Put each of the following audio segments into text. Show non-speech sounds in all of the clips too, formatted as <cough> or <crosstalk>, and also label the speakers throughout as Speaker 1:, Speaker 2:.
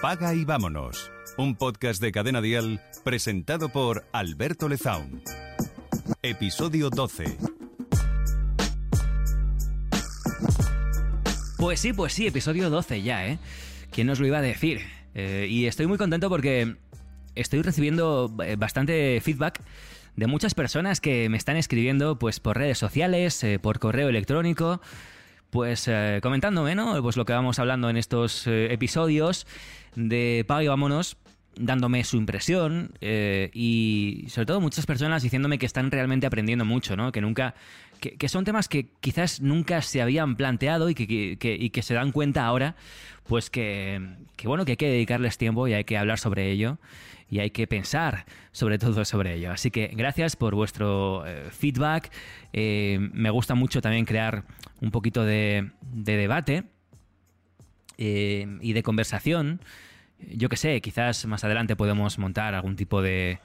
Speaker 1: Apaga y vámonos. Un podcast de Cadena Dial presentado por Alberto Lezaun. Episodio 12.
Speaker 2: Pues sí, pues sí, episodio 12 ya, ¿eh? ¿Quién nos lo iba a decir? Eh, y estoy muy contento porque estoy recibiendo eh, bastante feedback de muchas personas que me están escribiendo pues por redes sociales, eh, por correo electrónico, pues eh, comentándome, ¿no? Pues lo que vamos hablando en estos eh, episodios de Paga y Vámonos, dándome su impresión eh, y sobre todo muchas personas diciéndome que están realmente aprendiendo mucho, ¿no? Que nunca... Que, son temas que quizás nunca se habían planteado y que, que- y que se dan cuenta ahora, pues que, bueno, que hay que dedicarles tiempo y hay que hablar sobre ello y hay que pensar sobre todo sobre ello. Así que gracias por vuestro eh, feedback. Eh, me gusta mucho también crear un poquito de, de debate y de conversación. Yo que sé, quizás más adelante podemos montar algún tipo de,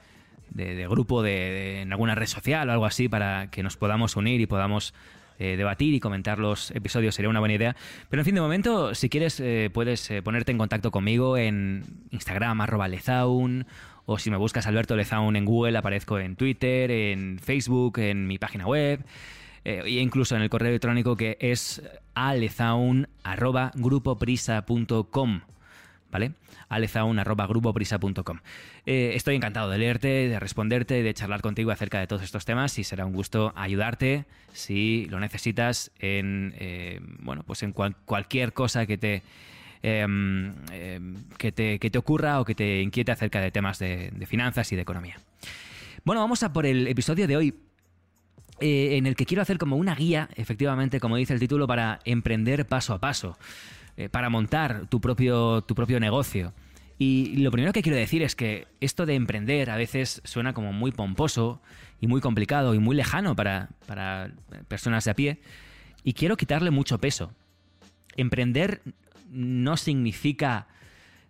Speaker 2: grupo de, en alguna red social o algo así para que nos podamos unir y podamos eh, debatir y comentar los episodios. Sería una buena idea. Pero en fin, de momento, si quieres, eh, puedes eh, ponerte en contacto conmigo en Instagram, arroba lezaun, o si me buscas Alberto Lezaun en Google, aparezco en Twitter, en Facebook, en mi página web. E incluso en el correo electrónico que es alezaun.grupoprisa.com. ¿Vale? alezaun.grupoprisa.com. Eh, estoy encantado de leerte, de responderte, de charlar contigo acerca de todos estos temas y será un gusto ayudarte si lo necesitas en, eh, bueno, pues en cual- cualquier cosa que te, em, em, que te, que te ocurra o que te inquiete acerca de temas de, de finanzas y de economía. Bueno, vamos a por el episodio de hoy eh, en el que quiero hacer como una guía, efectivamente, como dice el título, para emprender paso a paso, eh, para montar tu propio, tu propio negocio. Y lo primero que quiero decir es que esto de emprender a veces suena como muy pomposo y muy complicado y muy lejano para, para personas de a pie. Y quiero quitarle mucho peso. Emprender no significa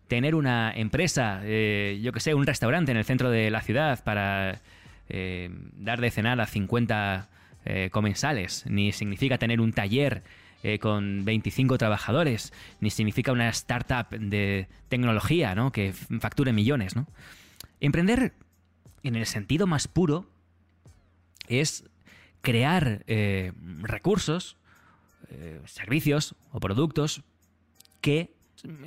Speaker 2: tener una empresa, eh, yo que sé, un restaurante en el centro de la ciudad para eh, dar de cenar a 50 eh, comensales, ni significa tener un taller eh, con 25 trabajadores, ni significa una startup de tecnología ¿no? que facture millones. ¿no? Emprender, en el sentido más puro, es crear eh, recursos, eh, servicios o productos que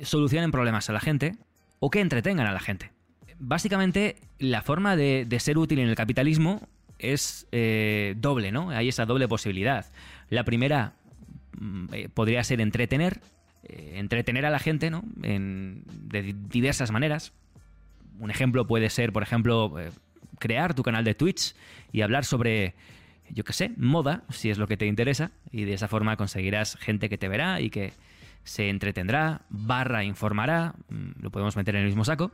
Speaker 2: solucionen problemas a la gente o que entretengan a la gente. Básicamente, la forma de, ser útil en el capitalismo es doble, ¿no? Hay esa doble posibilidad. La primera eh, podría ser entretener, eh, entretener a la gente, ¿no? En- de di- diversas maneras. Un ejemplo puede ser, por ejemplo, eh, crear tu canal de Twitch y hablar sobre, yo qué sé, moda, si es lo que te interesa, y de esa forma conseguirás gente que te verá y que se entretendrá, barra informará, mm, lo podemos meter en el mismo saco.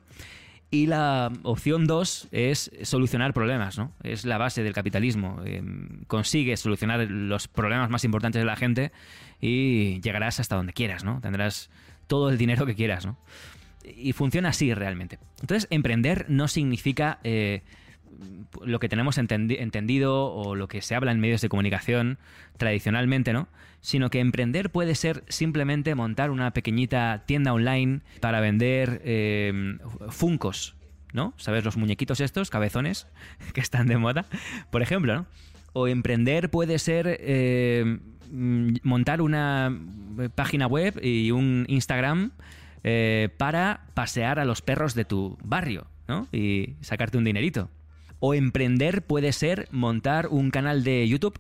Speaker 2: Y la opción 2 es solucionar problemas, ¿no? Es la base del capitalismo. Eh, consigues solucionar los problemas más importantes de la gente y llegarás hasta donde quieras, ¿no? Tendrás todo el dinero que quieras, ¿no? Y funciona así realmente. Entonces, emprender no significa eh, lo que tenemos entendi- entendido o lo que se habla en medios de comunicación tradicionalmente, ¿no? Sino que emprender puede ser simplemente montar una pequeñita tienda online para vender eh, funcos, ¿no? ¿Sabes los muñequitos estos, cabezones, <laughs> que están de moda? Por ejemplo, ¿no? O emprender puede ser mm, montar una página web y un Instagram eh, para pasear a los perros de tu barrio, ¿no? Y sacarte un dinerito. O emprender puede ser montar un canal de YouTube.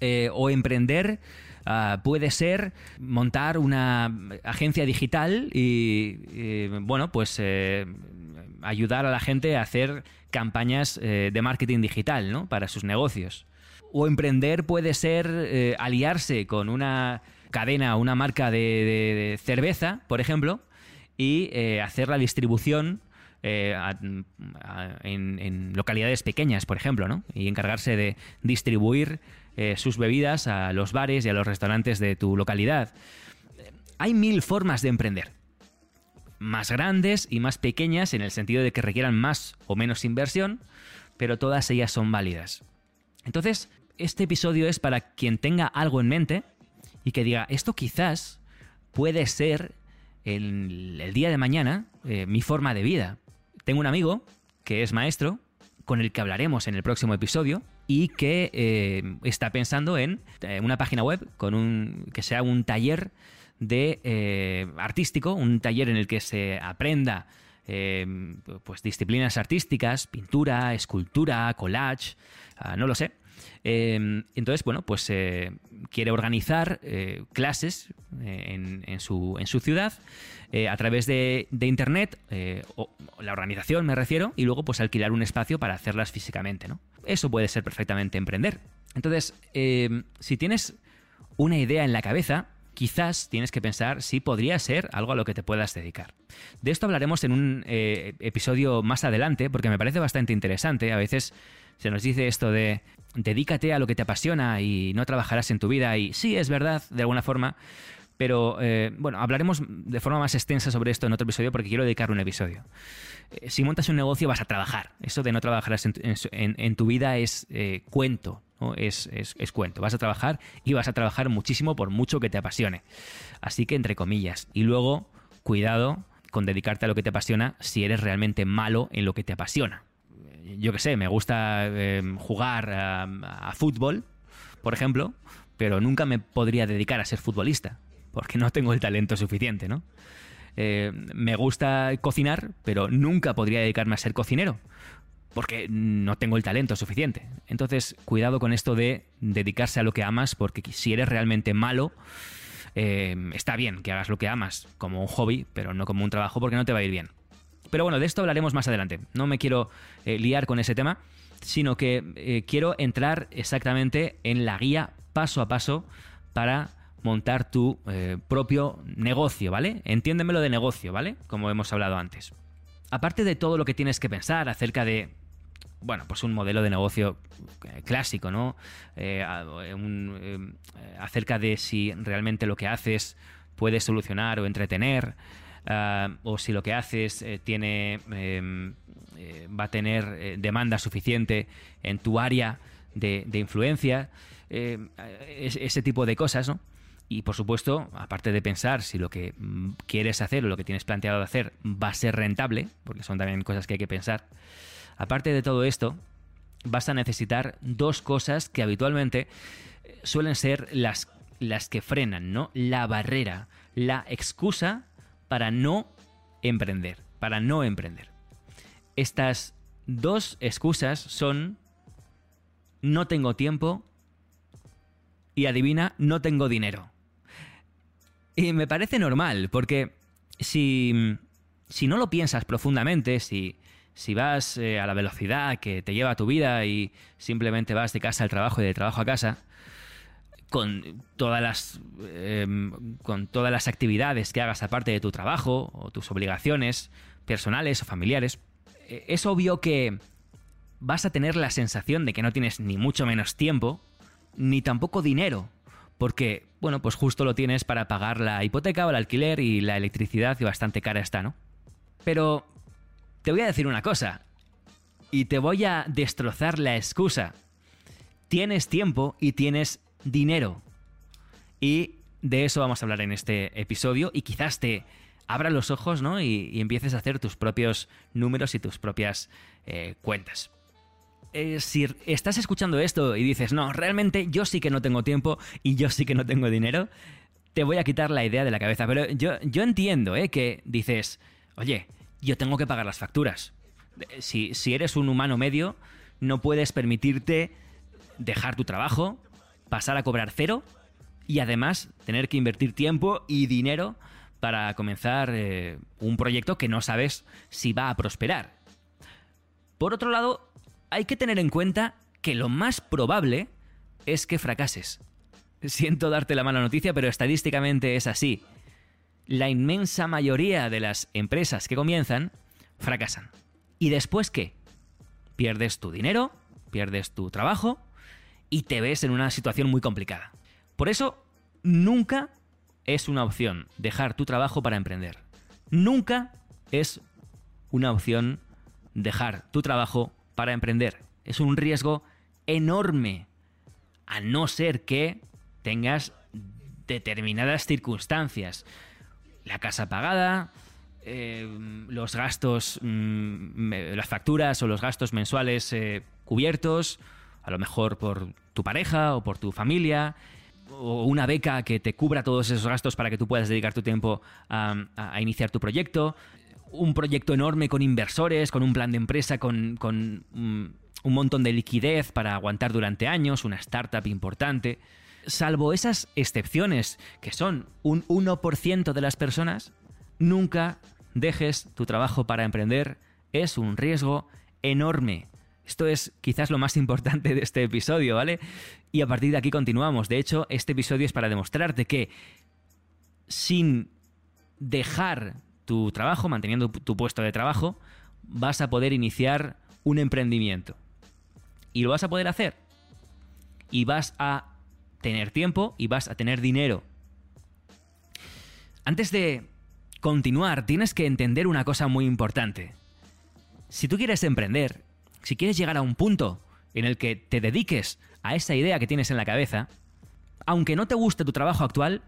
Speaker 2: eh, o emprender ah, puede ser montar una agencia digital y, bueno, pues eh, ayudar a la gente a hacer campañas eh, de marketing digital, ¿no? Para sus negocios. O emprender puede ser aliarse con una cadena, una marca de, de- de cerveza, por ejemplo, y hacer la distribución eh, en, localidades pequeñas, por ejemplo, ¿no? Y encargarse de distribuir eh, sus bebidas a los bares y a los restaurantes de tu localidad. Hay mil formas de emprender. Más grandes y más pequeñas en el sentido de que requieran más o menos inversión, pero todas ellas son válidas. Entonces, este episodio es para quien tenga algo en mente y que diga, esto quizás puede ser en el día de mañana eh, mi forma de vida. Tengo un amigo que es maestro, con el que hablaremos en el próximo episodio, y que eh, está pensando en eh, una página web con un que sea un taller de artístico, un taller en el que se aprenda pues disciplinas artísticas, pintura, escultura, collage, ah, no lo sé, entonces, bueno, pues eh, quiere organizar eh, clases eh, en, su, ciudad a través de, Internet, o la organización me refiero, y luego pues alquilar un espacio para hacerlas físicamente, ¿no? Eso puede ser perfectamente emprender. Entonces, em, si tienes una idea en la cabeza, quizás tienes que pensar si podría ser algo a lo que te puedas dedicar. De esto hablaremos en un episodio más adelante, porque me parece bastante interesante. A veces se nos dice esto de dedícate a lo que te apasiona y no trabajarás en tu vida. Y sí, es verdad, de alguna forma. Pero eh, bueno, hablaremos de forma más extensa sobre esto en otro episodio porque quiero dedicar un episodio. Eh, si montas un negocio vas a trabajar. Eso de no trabajar en, tu vida es eh, cuento. Es, cuento. Vas a trabajar y vas a trabajar muchísimo por mucho que te apasione. Así que entre comillas. Y luego, cuidado con dedicarte a lo que te apasiona si eres realmente malo en lo que te apasiona yo qué sé, me gusta em, jugar a, fútbol, por ejemplo, pero nunca me podría dedicar a ser futbolista, porque no tengo el talento suficiente, ¿no? Eh, me gusta cocinar, pero nunca podría dedicarme a ser cocinero, porque no tengo el talento suficiente. Entonces, cuidado con esto de dedicarse a lo que amas, porque si eres realmente malo, em, está bien que hagas lo que amas como un hobby, pero no como un trabajo, porque no te va a ir bien. Pero bueno, de esto hablaremos más adelante. No me quiero eh, liar con ese tema, sino que eh, quiero entrar exactamente en la guía paso a paso para montar tu eh, propio negocio, ¿vale? Entiéndemelo de negocio, ¿vale? Como hemos hablado antes. Aparte de todo lo que tienes que pensar acerca de, bueno, pues un modelo de negocio clásico, ¿no? acerca de si realmente lo que haces puede solucionar o entretener, Ah, o si lo que haces eh, tiene, em, eh, va a tener eh, demanda suficiente en tu área de, influencia, ese tipo de cosas, ¿no? Y por supuesto, aparte de pensar si lo que mm, quieres hacer o lo que tienes planteado de hacer va a ser rentable, porque son también cosas que hay que pensar, aparte de todo esto, vas a necesitar dos cosas que habitualmente suelen ser las, las que frenan, ¿no? La barrera, la excusa para no emprender, para no emprender. Estas dos excusas son no tengo tiempo y adivina, no tengo dinero. Y me parece normal, porque si, si no lo piensas profundamente, si, si vas eh, a la velocidad que te lleva tu vida y simplemente vas de casa al trabajo y de trabajo a casa, con todas las em, con todas las actividades que hagas aparte de tu trabajo o tus obligaciones personales o familiares e, es obvio que vas a tener la sensación de que no tienes ni mucho menos tiempo ni tampoco dinero porque bueno pues justo lo tienes para pagar la hipoteca o el alquiler y la electricidad y bastante cara está no pero te voy a decir una cosa y te voy a destrozar la excusa tienes tiempo y tienes dinero. Y de eso vamos a hablar en este episodio y quizás te abra los ojos ¿no? y, empieces a hacer tus propios números y tus propias eh, cuentas. Eh, si estás escuchando esto y dices, no, realmente yo sí que no tengo tiempo y yo sí que no tengo dinero, te voy a quitar la idea de la cabeza. Pero yo, yo entiendo ¿eh? que dices, oye, yo tengo que pagar las facturas. Si, si eres un humano medio, no puedes permitirte dejar tu trabajo, pasar a cobrar cero y además tener que invertir tiempo y dinero para comenzar eh, un proyecto que no sabes si va a prosperar. Por otro lado, hay que tener en cuenta que lo más probable es que fracases. Siento darte la mala noticia, pero estadísticamente es así. La inmensa mayoría de las empresas que comienzan fracasan. ¿Y después qué? Pierdes tu dinero, pierdes tu trabajo y te ves en una situación muy complicada. Por eso, nunca es una opción dejar tu trabajo para emprender. Nunca es una opción dejar tu trabajo para emprender. Es un riesgo enorme, a no ser que tengas determinadas circunstancias. la casa pagada, eh, los gastos, mm, las facturas o los gastos mensuales eh, cubiertos, a lo mejor por tu pareja o por tu familia, o una beca que te cubra todos esos gastos para que tú puedas dedicar tu tiempo a, iniciar tu proyecto, un proyecto enorme con inversores, con un plan de empresa, con, mm, un montón de liquidez para aguantar durante años, una startup importante. Salvo esas excepciones, que son un 1% de las personas, nunca dejes tu trabajo para emprender. Es un riesgo enorme. Esto es quizás lo más importante de este episodio, ¿vale? Y a partir de aquí continuamos. De hecho, este episodio es para demostrarte que sin dejar tu trabajo, manteniendo tu puesto de trabajo, vas a poder iniciar un emprendimiento. Y lo vas a poder hacer. Y vas a tener tiempo y vas a tener dinero. Antes de continuar, tienes que entender una cosa muy importante. Si tú quieres emprender, si quieres llegar a un punto en el que te dediques a esa idea que tienes en la cabeza, aunque no te guste tu trabajo actual,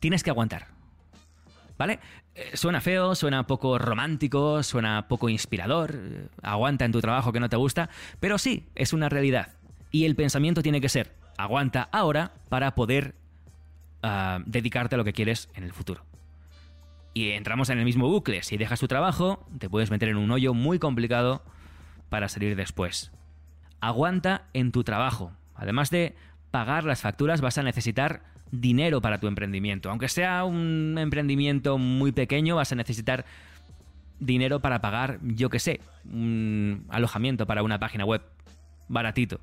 Speaker 2: tienes que aguantar. ¿Vale? Eh, suena feo, suena poco romántico, suena poco inspirador, eh, aguanta en tu trabajo que no te gusta, pero sí, es una realidad. Y el pensamiento tiene que ser, aguanta ahora para poder ah, dedicarte a lo que quieres en el futuro. Y entramos en el mismo bucle, si dejas tu trabajo, te puedes meter en un hoyo muy complicado para salir después. Aguanta en tu trabajo. Además de pagar las facturas, vas a necesitar dinero para tu emprendimiento. Aunque sea un emprendimiento muy pequeño, vas a necesitar dinero para pagar, yo que sé, un alojamiento para una página web baratito.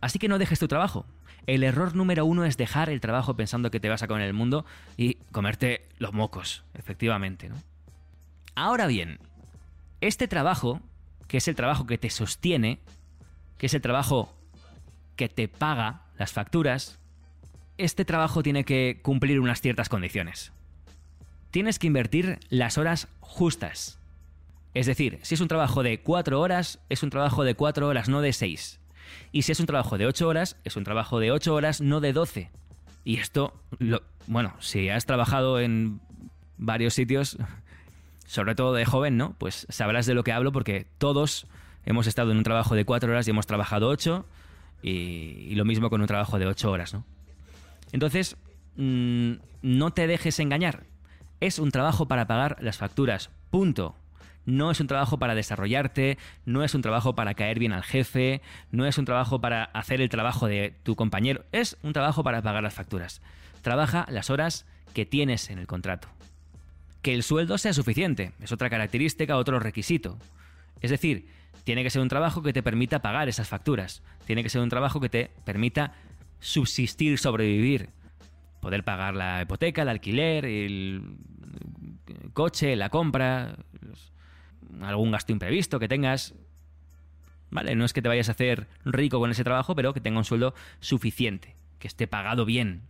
Speaker 2: Así que no dejes tu trabajo. El error número uno es dejar el trabajo pensando que te vas a comer el mundo y comerte los mocos, efectivamente. Ahora bien, este trabajo que es el trabajo que te sostiene, que es el trabajo que te paga las facturas, este trabajo tiene que cumplir unas ciertas condiciones. Tienes que invertir las horas justas. Es decir, si es un trabajo de cuatro horas, es un trabajo de cuatro horas, no de seis. Y si es un trabajo de ocho horas, es un trabajo de ocho horas, no de doce. Y esto, bueno, si has trabajado en varios sitios, <laughs> sobre todo de joven, ¿no? Pues sabrás de lo que hablo porque todos hemos estado en un trabajo de cuatro horas y hemos trabajado ocho y, lo mismo con un trabajo de ocho horas, ¿no? Entonces, mm, no te dejes engañar. Es un trabajo para pagar las facturas, punto. No es un trabajo para desarrollarte, no es un trabajo para caer bien al jefe, no es un trabajo para hacer el trabajo de tu compañero, es un trabajo para pagar las facturas. Trabaja las horas que tienes en el contrato. Que el sueldo sea suficiente, es otra característica, otro requisito. Es decir, tiene que ser un trabajo que te permita pagar esas facturas, tiene que ser un trabajo que te permita subsistir, sobrevivir, poder pagar la hipoteca, el alquiler, el coche, la compra, algún gasto imprevisto que tengas. Vale, no es que te vayas a hacer rico con ese trabajo, pero que tenga un sueldo suficiente, que esté pagado bien.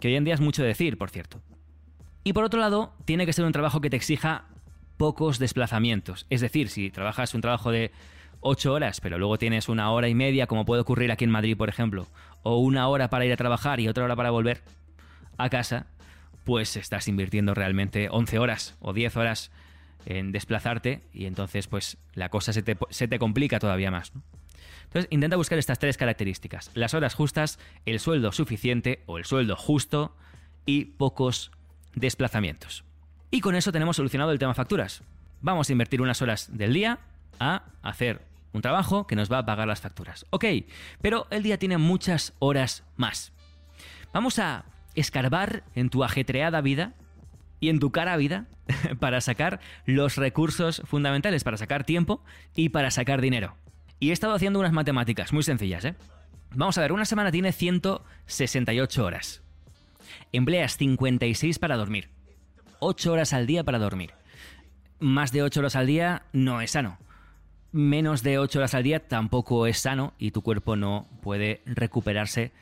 Speaker 2: Que hoy en día es mucho decir, por cierto. Y por otro lado, tiene que ser un trabajo que te exija pocos desplazamientos. Es decir, si trabajas un trabajo de 8 horas, pero luego tienes una hora y media, como puede ocurrir aquí en Madrid, por ejemplo, o una hora para ir a trabajar y otra hora para volver a casa, pues estás invirtiendo realmente 11 horas o 10 horas en desplazarte y entonces pues la cosa se te, complica todavía más. Entonces intenta buscar estas tres características, las horas justas, el sueldo suficiente o el sueldo justo y pocos desplazamientos. Y con eso tenemos solucionado el tema facturas. Vamos a invertir unas horas del día a hacer un trabajo que nos va a pagar las facturas. Ok, pero el día tiene muchas horas más. Vamos a escarbar en tu ajetreada vida y en tu cara vida <laughs> para sacar los recursos fundamentales, para sacar tiempo y para sacar dinero. Y he estado haciendo unas matemáticas muy sencillas, ¿eh? Vamos a ver, una semana tiene 168 horas empleas 56 para dormir. 8 horas al día para dormir. Más de 8 horas al día no es sano. Menos de 8 horas al día tampoco es sano y tu cuerpo no puede recuperarse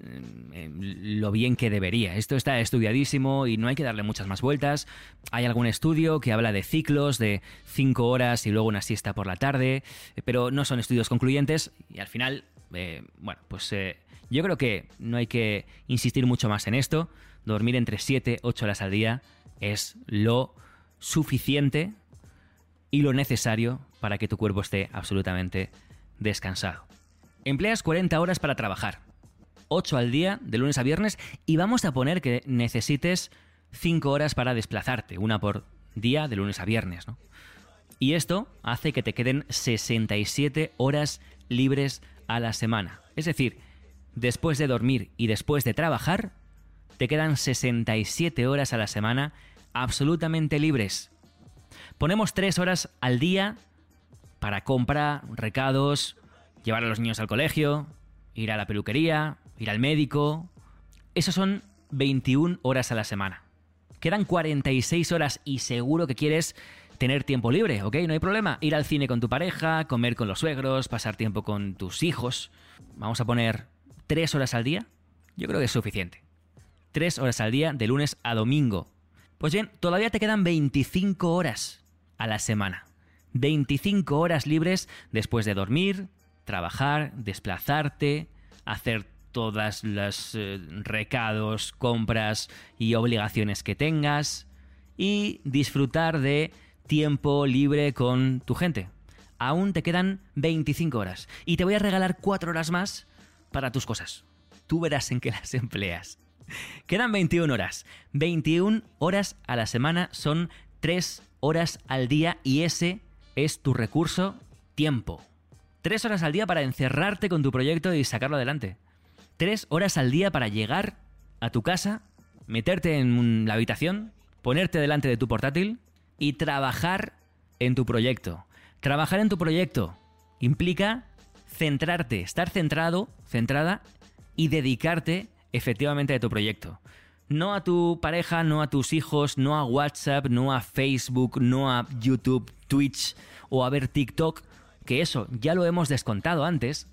Speaker 2: eh, lo bien que debería. Esto está estudiadísimo y no hay que darle muchas más vueltas. Hay algún estudio que habla de ciclos de 5 horas y luego una siesta por la tarde, pero no son estudios concluyentes y al final, eh, bueno, pues eh, Yo creo que no hay que insistir mucho más en esto. Dormir entre 7 8 horas al día es lo suficiente y lo necesario para que tu cuerpo esté absolutamente descansado. Empleas 40 horas para trabajar, 8 al día, de lunes a viernes, y vamos a poner que necesites 5 horas para desplazarte, una por día, de lunes a viernes, ¿no? Y esto hace que te queden 67 horas libres a la semana. Es decir, después de dormir y después de trabajar, te quedan 67 horas a la semana absolutamente libres. Ponemos 3 horas al día para compra, recados, llevar a los niños al colegio, ir a la peluquería, ir al médico. Esos son 21 horas a la semana. Quedan 46 horas y seguro que quieres tener tiempo libre, ¿ok? No hay problema. Ir al cine con tu pareja, comer con los suegros, pasar tiempo con tus hijos. Vamos a poner 3 horas al día. Yo creo que es suficiente. 3 horas al día de lunes a domingo. Pues bien, todavía te quedan 25 horas a la semana. 25 horas libres después de dormir, trabajar, desplazarte, hacer todas los eh, recados, compras y obligaciones que tengas y disfrutar de tiempo libre con tu gente. Aún te quedan 25 horas y te voy a regalar 4 horas más para tus cosas. Tú verás en qué las empleas. Quedan 21 horas. 21 horas a la semana son 3 horas al día y ese es tu recurso tiempo. 3 horas al día para encerrarte con tu proyecto y sacarlo adelante. 3 horas al día para llegar a tu casa, meterte en la habitación, ponerte delante de tu portátil y trabajar en tu proyecto. Trabajar en tu proyecto implica centrarte, estar centrado, centrada y dedicarte efectivamente a tu proyecto. No a tu pareja, no a tus hijos, no a WhatsApp, no a Facebook, no a YouTube, Twitch o a ver TikTok, que eso ya lo hemos descontado antes,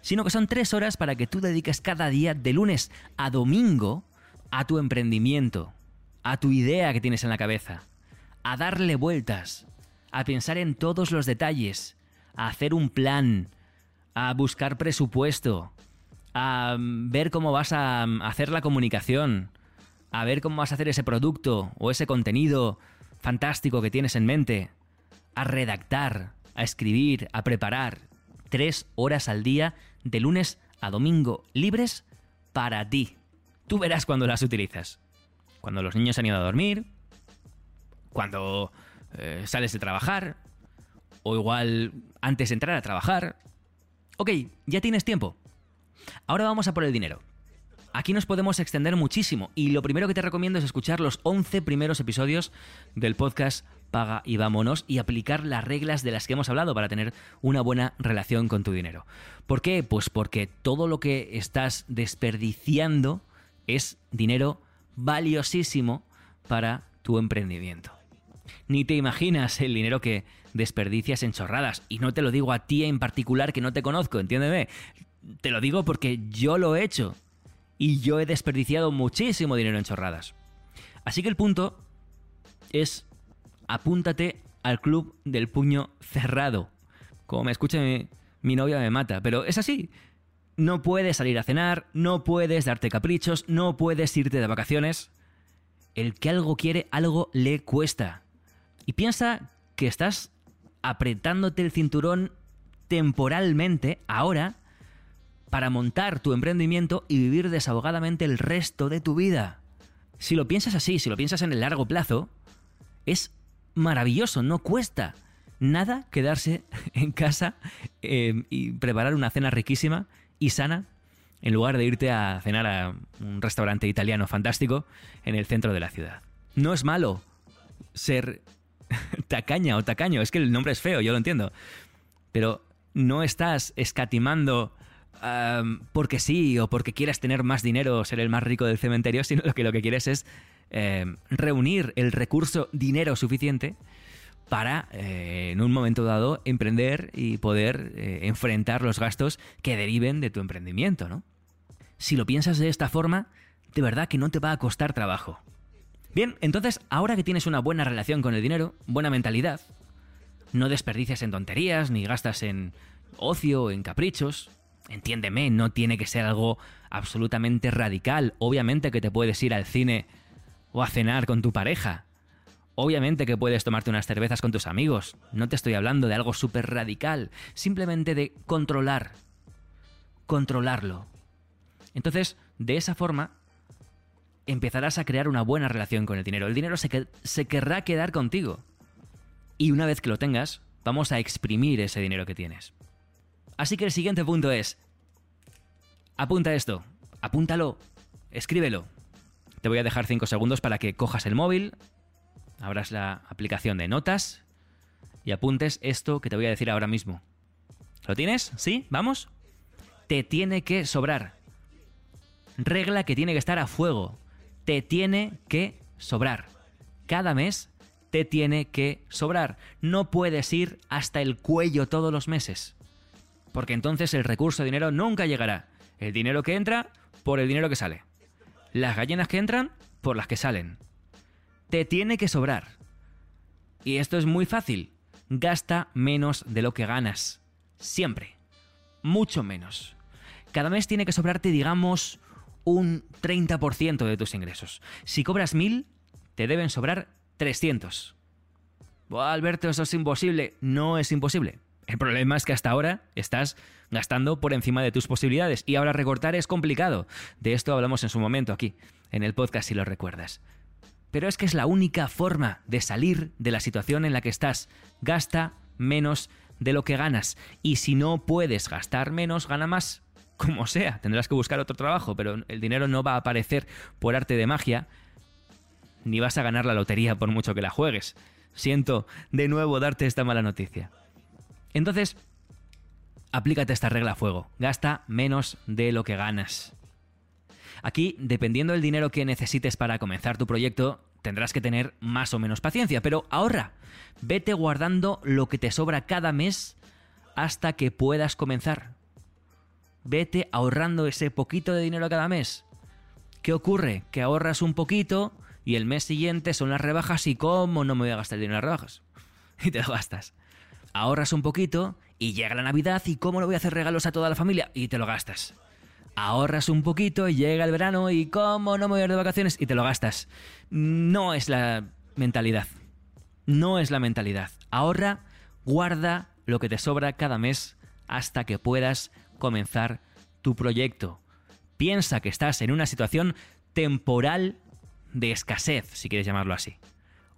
Speaker 2: sino que son tres horas para que tú dediques cada día de lunes a domingo a tu emprendimiento, a tu idea que tienes en la cabeza, a darle vueltas, a pensar en todos los detalles, a hacer un plan, a buscar presupuesto, a ver cómo vas a hacer la comunicación, a ver cómo vas a hacer ese producto o ese contenido fantástico que tienes en mente, a redactar, a escribir, a preparar. Tres horas al día, de lunes a domingo, libres para ti. Tú verás cuando las utilizas. Cuando los niños han ido a dormir, cuando eh, sales de trabajar, o igual antes de entrar a trabajar. Ok, ya tienes tiempo. Ahora vamos a por el dinero. Aquí nos podemos extender muchísimo y lo primero que te recomiendo es escuchar los 11 primeros episodios del podcast Paga y vámonos y aplicar las reglas de las que hemos hablado para tener una buena relación con tu dinero. ¿Por qué? Pues porque todo lo que estás desperdiciando es dinero valiosísimo para tu emprendimiento. Ni te imaginas el dinero que desperdicias en chorradas. Y no te lo digo a ti en particular que no te conozco, entiéndeme. Te lo digo porque yo lo he hecho. Y yo he desperdiciado muchísimo dinero en chorradas. Así que el punto es apúntate al club del puño cerrado. Como me escucha mi, mi novia me mata, pero es así. No puedes salir a cenar, no puedes darte caprichos, no puedes irte de vacaciones. El que algo quiere, algo le cuesta. Y piensa que estás apretándote el cinturón temporalmente, ahora, para montar tu emprendimiento y vivir desahogadamente el resto de tu vida. Si lo piensas así, si lo piensas en el largo plazo, es maravilloso, no cuesta nada quedarse <laughs> en casa eh, y preparar una cena riquísima y sana en lugar de irte a cenar a un restaurante italiano fantástico en el centro de la ciudad. No es malo ser <laughs> tacaña o tacaño, es que el nombre es feo, yo lo entiendo. Pero no estás escatimando porque sí o porque quieras tener más dinero o ser el más rico del cementerio, sino que lo que quieres es em, reunir el recurso dinero suficiente para eh, en un momento dado emprender y poder eh, enfrentar los gastos que deriven de tu emprendimiento, ¿no? Si lo piensas de esta forma, de verdad que no te va a costar trabajo. Bien, entonces ahora que tienes una buena relación con el dinero, buena mentalidad, no desperdicias en tonterías ni gastas en ocio en caprichos, Entiéndeme, no tiene que ser algo absolutamente radical. Obviamente que te puedes ir al cine o a cenar con tu pareja. Obviamente que puedes tomarte unas cervezas con tus amigos. No te estoy hablando de algo súper radical. Simplemente de controlar. Controlarlo. Entonces, de esa forma, empezarás a crear una buena relación con el dinero. El dinero se, se querrá quedar contigo. Y una vez que lo tengas, vamos a exprimir ese dinero que tienes. Así que el siguiente punto es, apunta esto, apúntalo, escríbelo. Te voy a dejar 5 segundos para que cojas el móvil, abras la aplicación de notas y apuntes esto que te voy a decir ahora mismo. ¿Lo tienes? ¿Sí? ¿Vamos? Te tiene que sobrar. Regla que tiene que estar a fuego. Te tiene que sobrar. Cada mes te tiene que sobrar. No puedes ir hasta el cuello todos los meses porque entonces el recurso de dinero nunca llegará. El dinero que entra por el dinero que sale. Las gallinas que entran por las que salen. Te tiene que sobrar. Y esto es muy fácil. Gasta menos de lo que ganas. Siempre. Mucho menos. Cada mes tiene que sobrarte, digamos, un 30% de tus ingresos. Si cobras 1000, te deben sobrar 300. Alberto, eso es imposible. No es imposible. El problema es que hasta ahora estás gastando por encima de tus posibilidades y ahora recortar es complicado. De esto hablamos en su momento aquí, en el podcast si lo recuerdas. Pero es que es la única forma de salir de la situación en la que estás. Gasta menos de lo que ganas. Y si no puedes gastar menos, gana más. Como sea, tendrás que buscar otro trabajo, pero el dinero no va a aparecer por arte de magia, ni vas a ganar la lotería por mucho que la juegues. Siento de nuevo darte esta mala noticia. Entonces, aplícate esta regla a fuego. Gasta menos de lo que ganas. Aquí, dependiendo del dinero que necesites para comenzar tu proyecto, tendrás que tener más o menos paciencia, pero ahorra. Vete guardando lo que te sobra cada mes hasta que puedas comenzar. Vete ahorrando ese poquito de dinero cada mes. ¿Qué ocurre? Que ahorras un poquito y el mes siguiente son las rebajas y cómo no me voy a gastar el dinero en las rebajas. <laughs> Y te lo gastas ahorras un poquito y llega la Navidad y ¿cómo no voy a hacer regalos a toda la familia? Y te lo gastas. Ahorras un poquito y llega el verano y ¿cómo no me voy a ir de vacaciones? Y te lo gastas. No es la mentalidad. No es la mentalidad. Ahorra, guarda lo que te sobra cada mes hasta que puedas comenzar tu proyecto. Piensa que estás en una situación temporal de escasez, si quieres llamarlo así.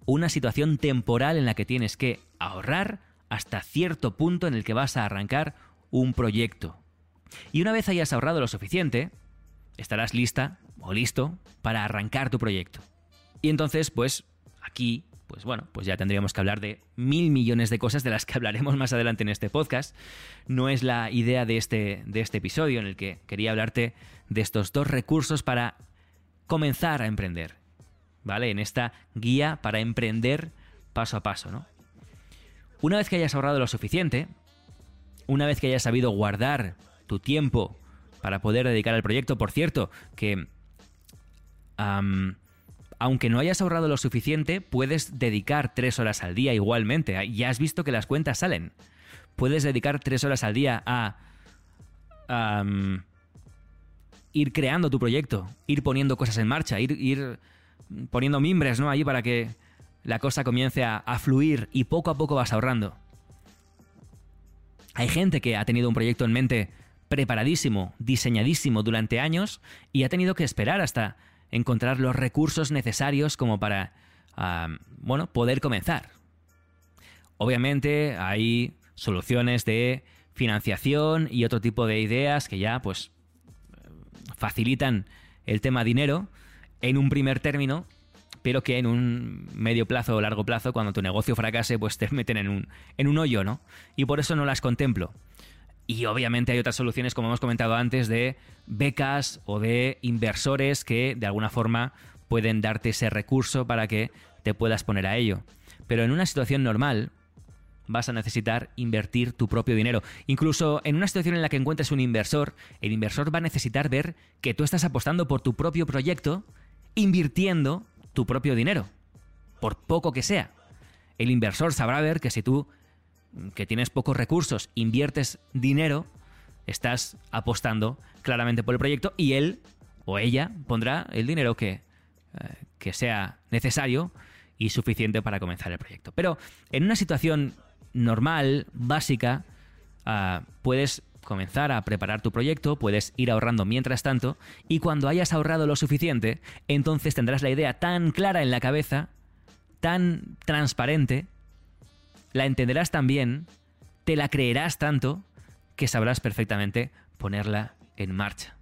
Speaker 2: Una situación temporal en la que tienes que ahorrar hasta cierto punto en el que vas a arrancar un proyecto. Y una vez hayas ahorrado lo suficiente, estarás lista o listo para arrancar tu proyecto. Y entonces, pues aquí, pues bueno, pues ya tendríamos que hablar de mil millones de cosas de las que hablaremos más adelante en este podcast. No es la idea de este, de este episodio en el que quería hablarte de estos dos recursos para comenzar a emprender. ¿Vale? En esta guía para emprender paso a paso, ¿no? Una vez que hayas ahorrado lo suficiente, una vez que hayas sabido guardar tu tiempo para poder dedicar al proyecto, por cierto, que aunque no hayas ahorrado lo suficiente, puedes dedicar tres horas al día igualmente. Ya has visto que las cuentas salen. Puedes dedicar tres horas al día a ir creando tu proyecto, ir poniendo cosas en marcha, ir, poniendo mimbres, ¿no? Allí para que la cosa comience a, fluir y poco a poco vas ahorrando. Hay gente que ha tenido un proyecto en mente preparadísimo, diseñadísimo durante años y ha tenido que esperar hasta encontrar los recursos necesarios como para, bueno, poder comenzar. Obviamente hay soluciones de financiación y otro tipo de ideas que ya pues facilitan el tema dinero en un primer término, pero que en un medio plazo o largo plazo, cuando tu negocio fracase, pues te meten en un, en un hoyo, ¿no? Y por eso no las contemplo. Y obviamente hay otras soluciones, como hemos comentado antes, de becas o de inversores que de alguna forma pueden darte ese recurso para que te puedas poner a ello. Pero en una situación normal vas a necesitar invertir tu propio dinero. Incluso en una situación en la que encuentres un inversor, el inversor va a necesitar ver que tú estás apostando por tu propio proyecto, invirtiendo tu propio dinero, por poco que sea. El inversor sabrá ver que si tú, que tienes pocos recursos, inviertes dinero, estás apostando claramente por el proyecto y él o ella pondrá el dinero que, eh, que sea necesario y suficiente para comenzar el proyecto. Pero en una situación normal, básica, ah, puedes comenzar a preparar tu proyecto, puedes ir ahorrando mientras tanto, y cuando hayas ahorrado lo suficiente, entonces tendrás la idea tan clara en la cabeza, tan transparente, la entenderás tan bien, te la creerás tanto, que sabrás perfectamente ponerla en marcha.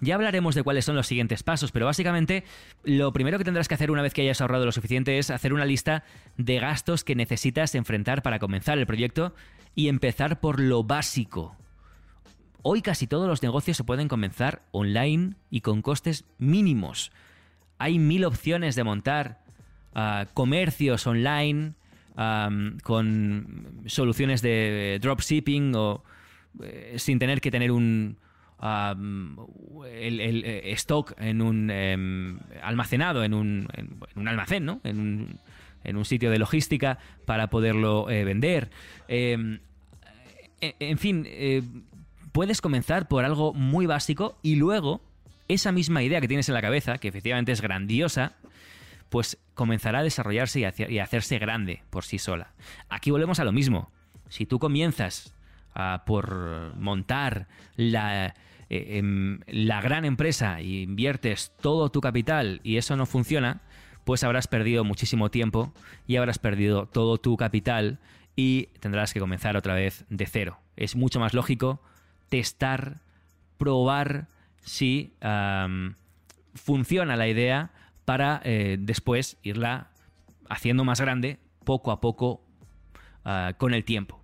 Speaker 2: Ya hablaremos de cuáles son los siguientes pasos, pero básicamente lo primero que tendrás que hacer una vez que hayas ahorrado lo suficiente es hacer una lista de gastos que necesitas enfrentar para comenzar el proyecto y empezar por lo básico. Hoy casi todos los negocios se pueden comenzar online y con costes mínimos. Hay mil opciones de montar ah, comercios online con soluciones de dropshipping o eh, sin tener que tener un, el, eh, stock en un em, almacenado en un, en, un, almacén, ¿no? En un, sitio de logística para poderlo eh, vender. Em, e, en fin, eh, puedes comenzar por algo muy básico y luego esa misma idea que tienes en la cabeza, que efectivamente es grandiosa, pues comenzará a desarrollarse y a, hacerse grande por sí sola. Aquí volvemos a lo mismo. Si tú comienzas por montar la, eh, em, la gran empresa y inviertes todo tu capital y eso no funciona, pues habrás perdido muchísimo tiempo y habrás perdido todo tu capital y tendrás que comenzar otra vez de cero. Es mucho más lógico testar, probar si funciona la idea para eh, después irla haciendo más grande poco a poco ah, con el tiempo.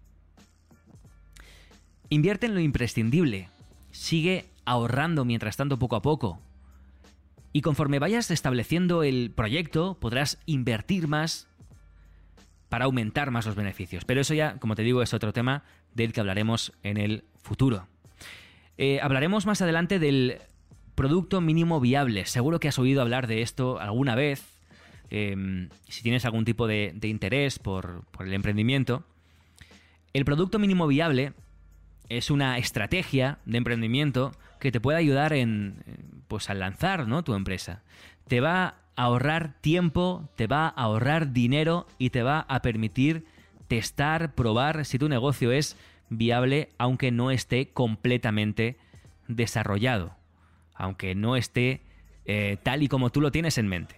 Speaker 2: Invierte en lo imprescindible. Sigue ahorrando mientras tanto poco a poco. Y conforme vayas estableciendo el proyecto, podrás invertir más para aumentar más los beneficios. Pero eso ya, como te digo, es otro tema del que hablaremos en el futuro. Eh, hablaremos más adelante del producto mínimo viable. Seguro que has oído hablar de esto alguna vez. Em, si tienes algún tipo de, interés por, por, el emprendimiento. El producto mínimo viable es una estrategia de emprendimiento que te puede ayudar en pues al lanzar ¿no? tu empresa. Te va ahorrar tiempo, te va a ahorrar dinero y te va a permitir testar, probar si tu negocio es viable aunque no esté completamente desarrollado, aunque no esté eh, tal y como tú lo tienes en mente.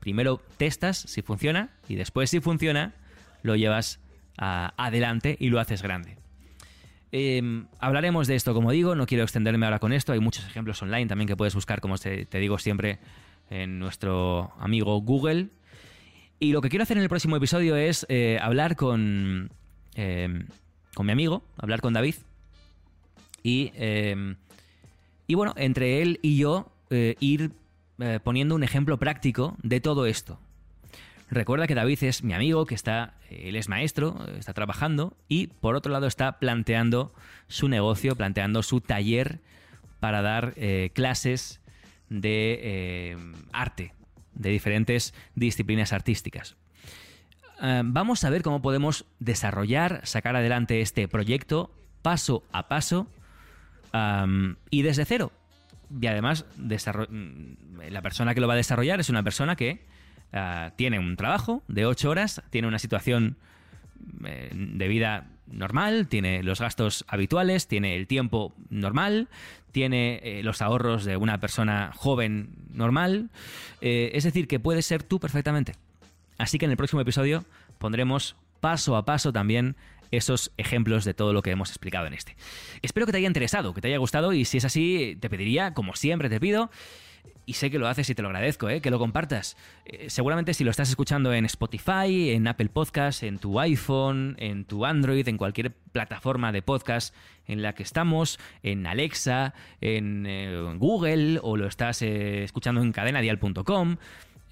Speaker 2: Primero testas si funciona y después si funciona lo llevas adelante y lo haces grande. Em, hablaremos de esto, como digo, no quiero extenderme ahora con esto, hay muchos ejemplos online también que puedes buscar, como te digo siempre, en nuestro amigo Google. Y lo que quiero hacer en el próximo episodio es eh, hablar con, em, con mi amigo, hablar con David. Y, em, y bueno, entre él y yo eh, ir eh, poniendo un ejemplo práctico de todo esto. Recuerda que David es mi amigo, que está, él es maestro, está trabajando y por otro lado está planteando su negocio, planteando su taller para dar clases de eh, arte, de diferentes disciplinas artísticas. Eh, vamos a ver cómo podemos desarrollar, sacar adelante este proyecto paso a paso y desde cero. Y además, mm, la persona que lo va a desarrollar es una persona que ah, tiene un trabajo de 8 horas, tiene una situación eh, de vida normal, tiene los gastos habituales, tiene el tiempo normal, tiene eh, los ahorros de una persona joven normal. Eh, es decir, que puedes ser tú perfectamente. Así que en el próximo episodio pondremos paso a paso también esos ejemplos de todo lo que hemos explicado en este. Espero que te haya interesado, que te haya gustado y si es así, te pediría, como siempre te pido, y sé que lo haces y te lo agradezco, ¿eh? que lo compartas. Eh, seguramente si lo estás escuchando en Spotify, en Apple Podcast, en tu iPhone, en tu Android, en cualquier plataforma de podcast en la que estamos, en Alexa, en, eh, Google o lo estás escuchando en cadenadial.com,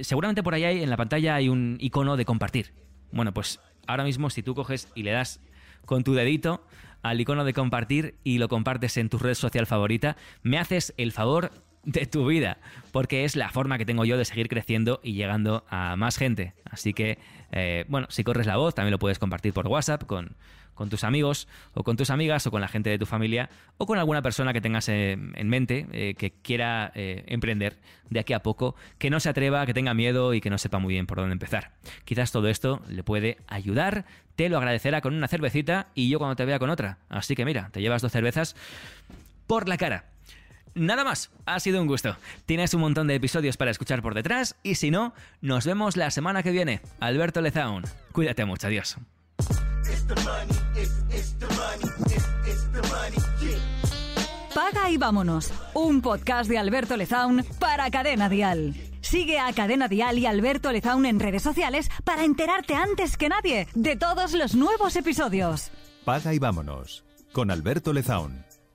Speaker 2: seguramente por ahí en la pantalla hay un icono de compartir. Bueno, pues ahora mismo si tú coges y le das con tu dedito al icono de compartir y lo compartes en tu red social favorita, me haces el favor de tu vida, porque es la forma que tengo yo de seguir creciendo y llegando a más gente. Así que, eh, bueno, si corres la voz, también lo puedes compartir por WhatsApp con, con tus amigos o con tus amigas o con la gente de tu familia o con alguna persona que tengas en mente eh, que quiera eh, emprender de aquí a poco, que no se atreva, que tenga miedo y que no sepa muy bien por dónde empezar. Quizás todo esto le puede ayudar, te lo agradecerá con una cervecita y yo cuando te vea con otra. Así que mira, te llevas dos cervezas por la cara. Nada más, ha sido un gusto. Tienes un montón de episodios para escuchar por detrás y si no, nos vemos la semana que viene. Alberto Lezaun, cuídate mucho, adiós.
Speaker 3: Paga y vámonos, un podcast de Alberto Lezaun para Cadena Dial. Sigue a Cadena Dial y Alberto Lezaun en redes sociales para enterarte antes que nadie de todos los nuevos episodios.
Speaker 1: Paga y vámonos con Alberto Lezaun.